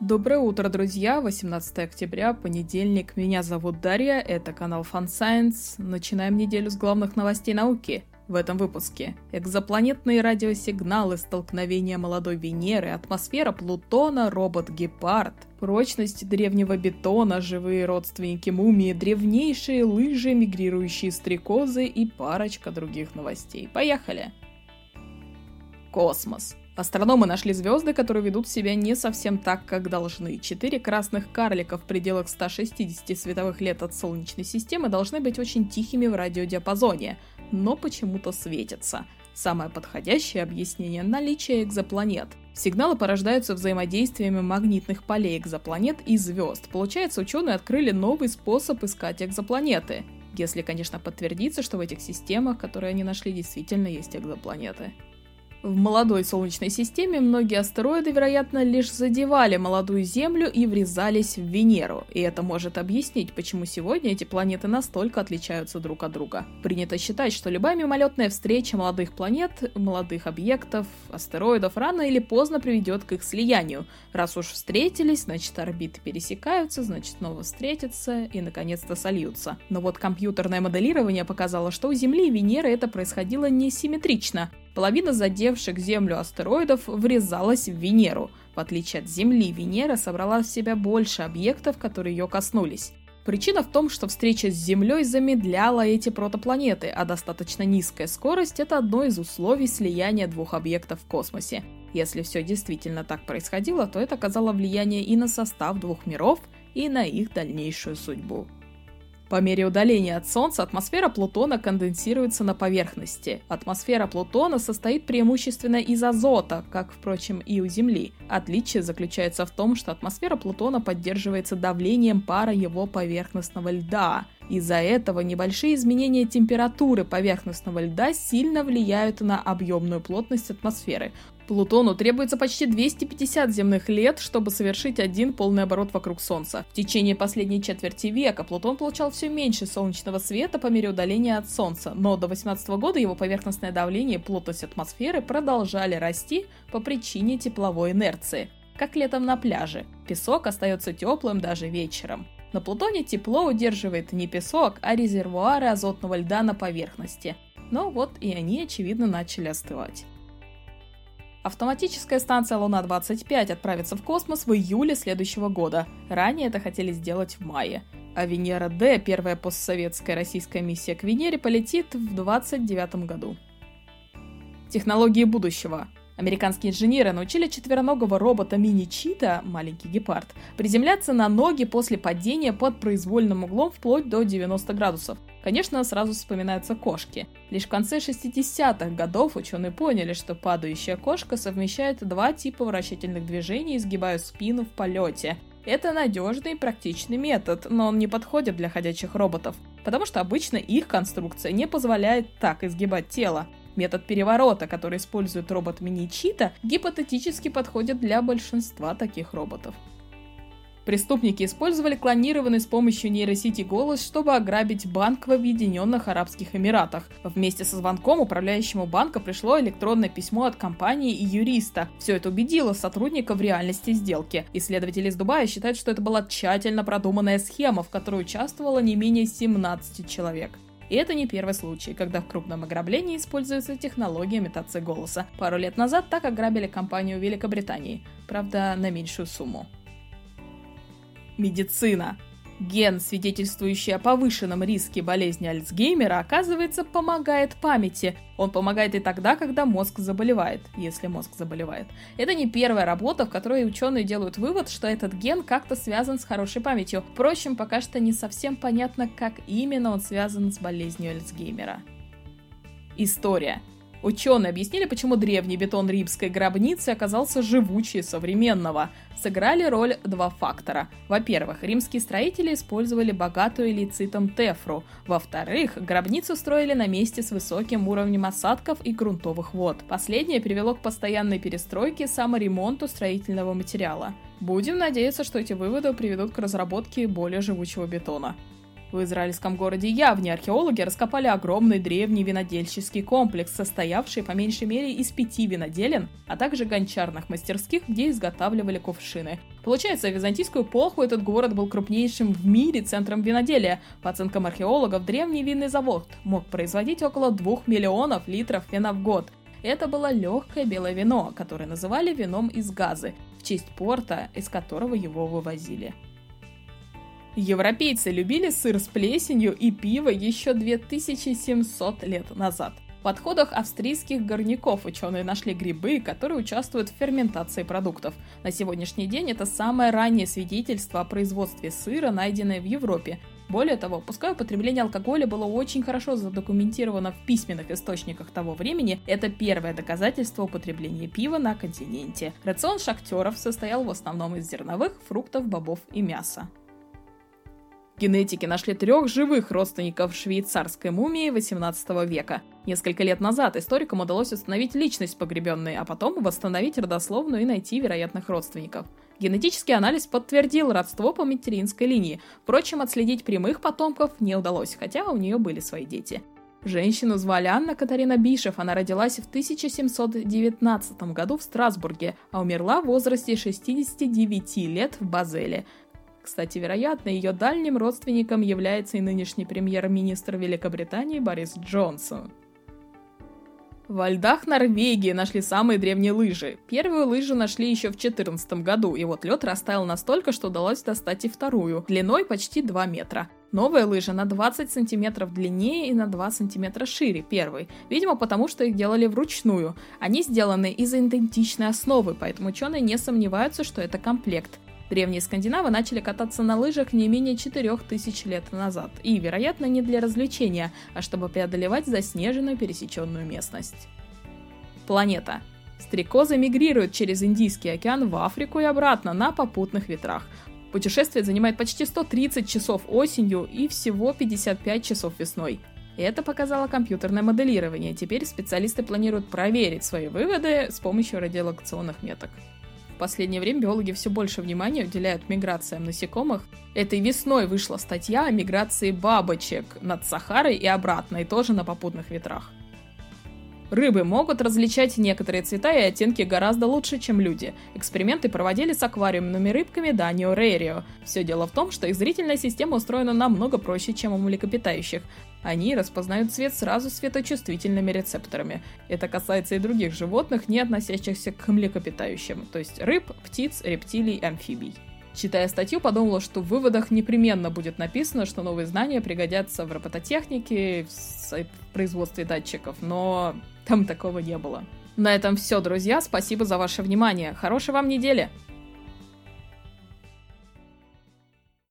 Доброе утро, друзья! 18 октября, понедельник. Меня зовут Дарья, это канал Fun Science. Начинаем неделю с главных новостей науки. В этом выпуске экзопланетные радиосигналы, столкновения молодой Венеры, атмосфера Плутона, робот-гепард, прочность древнего бетона, живые родственники мумии, древнейшие лыжи, мигрирующие стрекозы и парочка других новостей. Поехали! Космос. Астрономы нашли звезды, которые ведут себя не совсем так, как должны. Четыре красных карлика в пределах 160 световых лет от Солнечной системы должны быть очень тихими в радиодиапазоне, но почему-то светятся. Самое подходящее объяснение – наличие экзопланет. Сигналы порождаются взаимодействиями магнитных полей экзопланет и звезд. Получается, ученые открыли новый способ искать экзопланеты. Если, конечно, подтвердится, что в этих системах, которые они нашли, действительно есть экзопланеты. В молодой Солнечной системе многие астероиды, вероятно, лишь задевали молодую Землю и врезались в Венеру, и это может объяснить, почему сегодня эти планеты настолько отличаются друг от друга. Принято считать, что любая мимолетная встреча молодых планет, молодых объектов, астероидов рано или поздно приведет к их слиянию. Раз уж встретились, значит орбиты пересекаются, значит снова встретятся и наконец-то сольются. Но вот компьютерное моделирование показало, что у Земли и Венеры это происходило несимметрично. Половина задевших Землю астероидов врезалась в Венеру. В отличие от Земли, Венера собрала в себя больше объектов, которые ее коснулись. Причина в том, что встреча с Землей замедляла эти протопланеты, а достаточно низкая скорость – это одно из условий слияния двух объектов в космосе. Если все действительно так происходило, то это оказало влияние и на состав двух миров, и на их дальнейшую судьбу. По мере удаления от Солнца атмосфера Плутона конденсируется на поверхности. Атмосфера Плутона состоит преимущественно из азота, как, впрочем, и у Земли. Отличие заключается в том, что атмосфера Плутона поддерживается давлением пара его поверхностного льда. Из-за этого небольшие изменения температуры поверхностного льда сильно влияют на объемную плотность атмосферы, Плутону требуется почти 250 земных лет, чтобы совершить один полный оборот вокруг Солнца. В течение последней четверти века Плутон получал все меньше солнечного света по мере удаления от Солнца, но до 18 года его поверхностное давление и плотность атмосферы продолжали расти по причине тепловой инерции. Как летом на пляже. Песок остается теплым даже вечером. На Плутоне тепло удерживает не песок, а резервуары азотного льда на поверхности. Но вот и они, очевидно, начали остывать. Автоматическая станция Луна-25 отправится в космос в июле следующего года. Ранее это хотели сделать в мае. А Венера-Д, первая постсоветская российская миссия к Венере, полетит в 2029 году. Технологии будущего. Американские инженеры научили четвероногого робота мини-чита, маленький гепард, приземляться на ноги после падения под произвольным углом вплоть до 90 градусов. Конечно, сразу вспоминаются кошки. Лишь в конце 60-х годов ученые поняли, что падающая кошка совмещает два типа вращательных движений, изгибая спину в полете. Это надежный и практичный метод, но он не подходит для ходячих роботов, потому что обычно их конструкция не позволяет так изгибать тело. Метод переворота, который использует робот мини-чита, гипотетически подходит для большинства таких роботов. Преступники использовали клонированный с помощью нейросети голос, чтобы ограбить банк в Объединенных Арабских Эмиратах. Вместе со звонком управляющему банка пришло электронное письмо от компании и юриста. Все это убедило сотрудника в реальности сделки. Исследователи из Дубая считают, что это была тщательно продуманная схема, в которой участвовало не менее 17 человек. И это не первый случай, когда в крупном ограблении используется технология имитации голоса. Пару лет назад так ограбили компанию Великобритании, правда, на меньшую сумму. Медицина. Ген, свидетельствующий о повышенном риске болезни Альцгеймера, оказывается, помогает памяти. Он помогает и тогда, когда мозг заболевает, если мозг заболевает. Это не первая работа, в которой ученые делают вывод, что этот ген как-то связан с хорошей памятью. Впрочем, пока что не совсем понятно, как именно он связан с болезнью Альцгеймера. История. Ученые объяснили, почему древний бетон римской гробницы оказался живучее современного. Сыграли роль два фактора. Во-первых, римские строители использовали богатую элицитом тефру. Во-вторых, гробницу строили на месте с высоким уровнем осадков и грунтовых вод. Последнее привело к постоянной перестройке и саморемонту строительного материала. Будем надеяться, что эти выводы приведут к разработке более живучего бетона. В израильском городе Явне археологи раскопали огромный древний винодельческий комплекс, состоявший по меньшей мере из пяти виноделен, а также гончарных мастерских, где изготавливали кувшины. Получается, в византийскую эпоху этот город был крупнейшим в мире центром виноделия. По оценкам археологов, древний винный завод мог производить около 2 миллионов литров вина в год. Это было легкое белое вино, которое называли вином из газы, в честь порта, из которого его вывозили. Европейцы любили сыр с плесенью и пиво еще 2700 лет назад. В отходах австрийских горняков ученые нашли грибы, которые участвуют в ферментации продуктов. На сегодняшний день это самое раннее свидетельство о производстве сыра, найденное в Европе. Более того, пускай употребление алкоголя было очень хорошо задокументировано в письменных источниках того времени, это первое доказательство употребления пива на континенте. Рацион шахтеров состоял в основном из зерновых, фруктов, бобов и мяса. Генетики нашли трех живых родственников швейцарской мумии 18 века. Несколько лет назад историкам удалось установить личность погребенной, а потом восстановить родословную и найти вероятных родственников. Генетический анализ подтвердил родство по материнской линии. Впрочем, отследить прямых потомков не удалось, хотя у нее были свои дети. Женщину звали Анна Катарина Бишев, она родилась в 1719 году в Страсбурге, а умерла в возрасте 69 лет в Базеле. Кстати, вероятно, ее дальним родственником является и нынешний премьер-министр Великобритании Борис Джонсон. Во льдах Норвегии нашли самые древние лыжи. Первую лыжу нашли еще в 2014 году, и вот лед растаял настолько, что удалось достать и вторую, длиной почти 2 метра. Новая лыжа на 20 сантиметров длиннее и на 2 сантиметра шире первой, видимо потому, что их делали вручную. Они сделаны из идентичной основы, поэтому ученые не сомневаются, что это комплект. Древние скандинавы начали кататься на лыжах не менее 4000 лет назад, и, вероятно, не для развлечения, а чтобы преодолевать заснеженную пересеченную местность. Планета. Стрекозы мигрируют через Индийский океан в Африку и обратно на попутных ветрах. Путешествие занимает почти 130 часов осенью и всего 55 часов весной. Это показало компьютерное моделирование. Теперь специалисты планируют проверить свои выводы с помощью радиолокационных меток. В последнее время биологи все больше внимания уделяют миграциям насекомых. Этой весной вышла статья о миграции бабочек над Сахарой и обратно, и тоже на попутных ветрах. Рыбы могут различать некоторые цвета и оттенки гораздо лучше, чем люди. Эксперименты проводили с аквариумными рыбками Данио Рейрио. Все дело в том, что их зрительная система устроена намного проще, чем у млекопитающих. Они распознают цвет сразу светочувствительными рецепторами. Это касается и других животных, не относящихся к млекопитающим, то есть рыб, птиц, рептилий, амфибий. Читая статью, подумала, что в выводах непременно будет написано, что новые знания пригодятся в робототехнике, в производстве датчиков, но там такого не было. На этом все, друзья. Спасибо за ваше внимание. Хорошей вам недели!